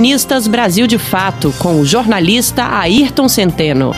Colunistas Brasil de Fato, com o jornalista Ayrton Centeno.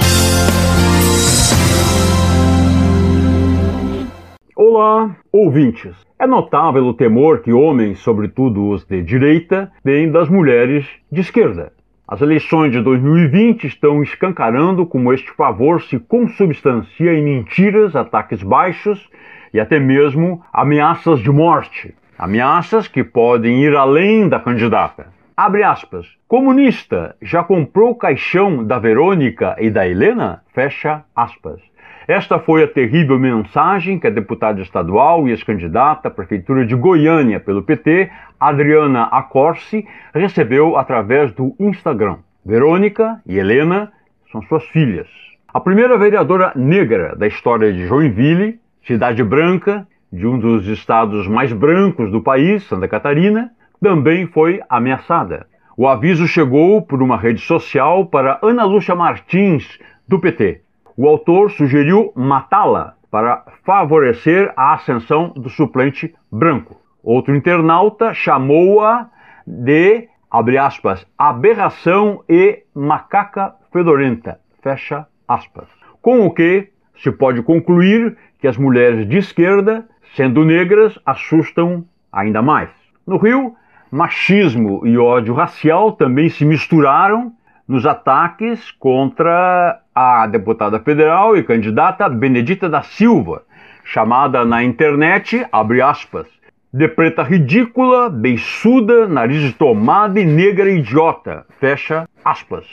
Olá, ouvintes. É notável o temor que homens, sobretudo os de direita, têm das mulheres de esquerda. As eleições de 2020 estão escancarando como este favor se consubstancia em mentiras, ataques baixos e até mesmo ameaças de morte. Ameaças que podem ir além da candidata. Abre aspas. Comunista já comprou o caixão da Verônica e da Helena? Fecha aspas. Esta foi a terrível mensagem que a deputada estadual e ex-candidata à Prefeitura de Goiânia pelo PT, Adriana Acorce, recebeu através do Instagram. Verônica e Helena são suas filhas. A primeira vereadora negra da história de Joinville, cidade branca, de um dos estados mais brancos do país, Santa Catarina, também foi ameaçada. O aviso chegou por uma rede social para Ana Lúcia Martins, do PT. O autor sugeriu matá-la para favorecer a ascensão do suplente branco. Outro internauta chamou-a de, abre aspas, aberração e macaca fedorenta, fecha aspas. Com o que se pode concluir que as mulheres de esquerda, sendo negras, assustam ainda mais. No Rio, machismo e ódio racial também se misturaram nos ataques contra a deputada federal e candidata Benedita da Silva, chamada na internet, abre aspas, de preta ridícula, beiçuda, nariz de tomada e negra idiota, fecha aspas.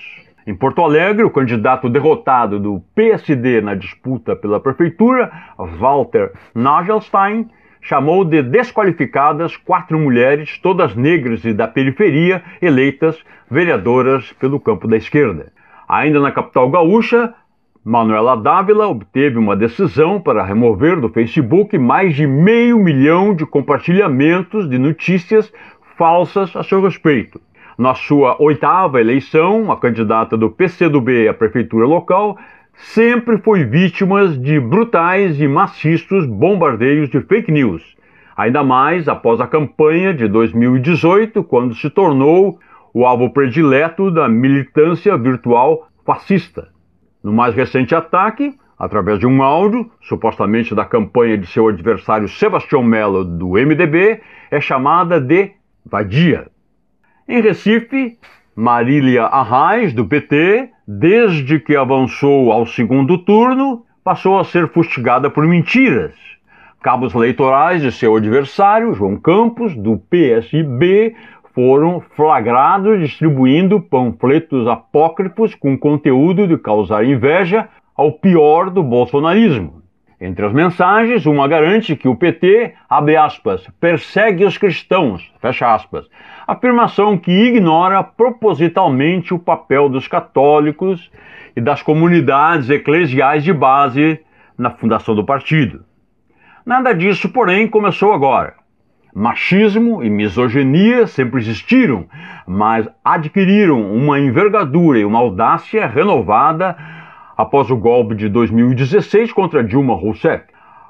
Em Porto Alegre, o candidato derrotado do PSD na disputa pela prefeitura, Walter Nagelstein, chamou de desqualificadas quatro mulheres, todas negras e da periferia, eleitas vereadoras pelo campo da esquerda. Ainda na capital gaúcha, Manuela Dávila obteve uma decisão para remover do Facebook mais de meio milhão de compartilhamentos de notícias falsas a seu respeito. Na sua oitava eleição, a candidata do PCdoB à prefeitura local sempre foi vítima de brutais e maciços bombardeios de fake news, ainda mais após a campanha de 2018, quando se tornou o alvo predileto da militância virtual fascista. No mais recente ataque, através de um áudio, supostamente da campanha de seu adversário Sebastião Melo do MDB, é chamada de vadia. Em Recife, Marília Arraes, do PT, desde que avançou ao segundo turno, passou a ser fustigada por mentiras. Cabos eleitorais de seu adversário, João Campos, do PSB, foram flagrados distribuindo panfletos apócrifos com conteúdo de causar inveja ao pior do bolsonarismo. Entre as mensagens, uma garante que o PT, abre aspas, persegue os cristãos, fecha aspas, afirmação que ignora propositalmente o papel dos católicos e das comunidades eclesiais de base na fundação do partido. Nada disso, porém, começou agora. Machismo e misoginia sempre existiram, mas adquiriram uma envergadura e uma audácia renovada após o golpe de 2016 contra Dilma Rousseff,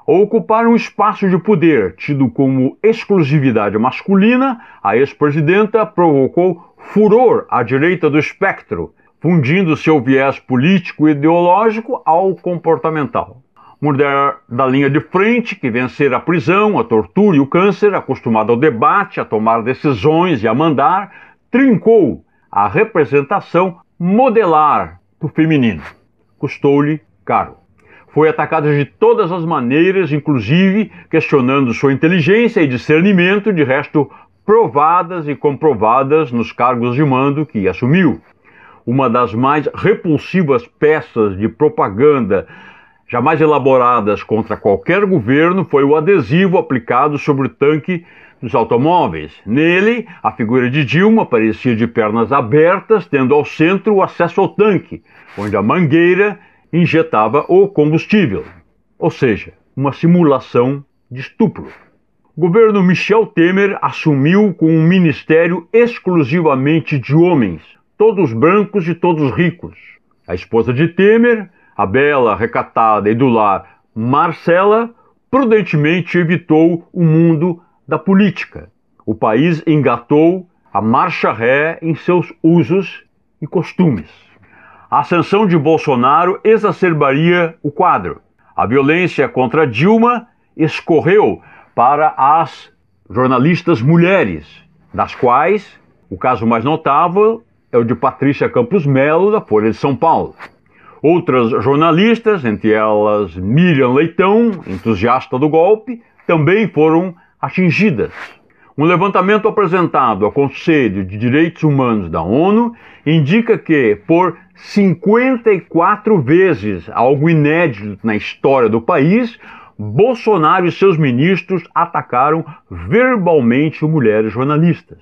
ao ocupar um espaço de poder tido como exclusividade masculina, a ex-presidenta provocou furor à direita do espectro, fundindo seu viés político e ideológico ao comportamental. Mulher da linha de frente, que vencer a prisão, a tortura e o câncer, acostumada ao debate, a tomar decisões e a mandar, trincou a representação modelar do feminino custou-lhe caro. Foi atacada de todas as maneiras, inclusive questionando sua inteligência e discernimento, de resto provadas e comprovadas nos cargos de mando que assumiu. Uma das mais repulsivas peças de propaganda jamais elaboradas contra qualquer governo foi o adesivo aplicado sobre o tanque dos automóveis. Nele, a figura de Dilma aparecia de pernas abertas, tendo ao centro o acesso ao tanque, onde a mangueira injetava o combustível, ou seja, uma simulação de estupro. O governo Michel Temer assumiu com um ministério exclusivamente de homens, todos brancos e todos ricos. A esposa de Temer, a bela, recatada e do lar Marcela, prudentemente evitou o mundo da política. O país engatou a marcha ré em seus usos e costumes. A ascensão de Bolsonaro exacerbaria o quadro. A violência contra Dilma escorreu para as jornalistas mulheres, das quais o caso mais notável é o de Patrícia Campos Melo, da Folha de São Paulo. Outras jornalistas, entre elas Miriam Leitão, entusiasta do golpe, também foram atingidas. Um levantamento apresentado ao Conselho de Direitos Humanos da ONU indica que, por 54 vezes, algo inédito na história do país, Bolsonaro e seus ministros atacaram verbalmente mulheres jornalistas.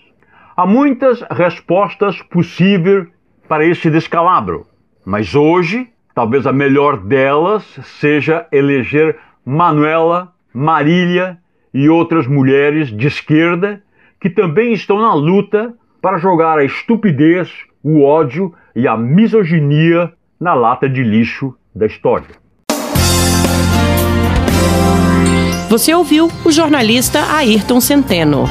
Há muitas respostas possíveis para este descalabro, mas hoje, talvez a melhor delas seja eleger Manuela, Marília e outras mulheres de esquerda que também estão na luta para jogar a estupidez, o ódio e a misoginia na lata de lixo da história. Você ouviu o jornalista Ayrton Centeno.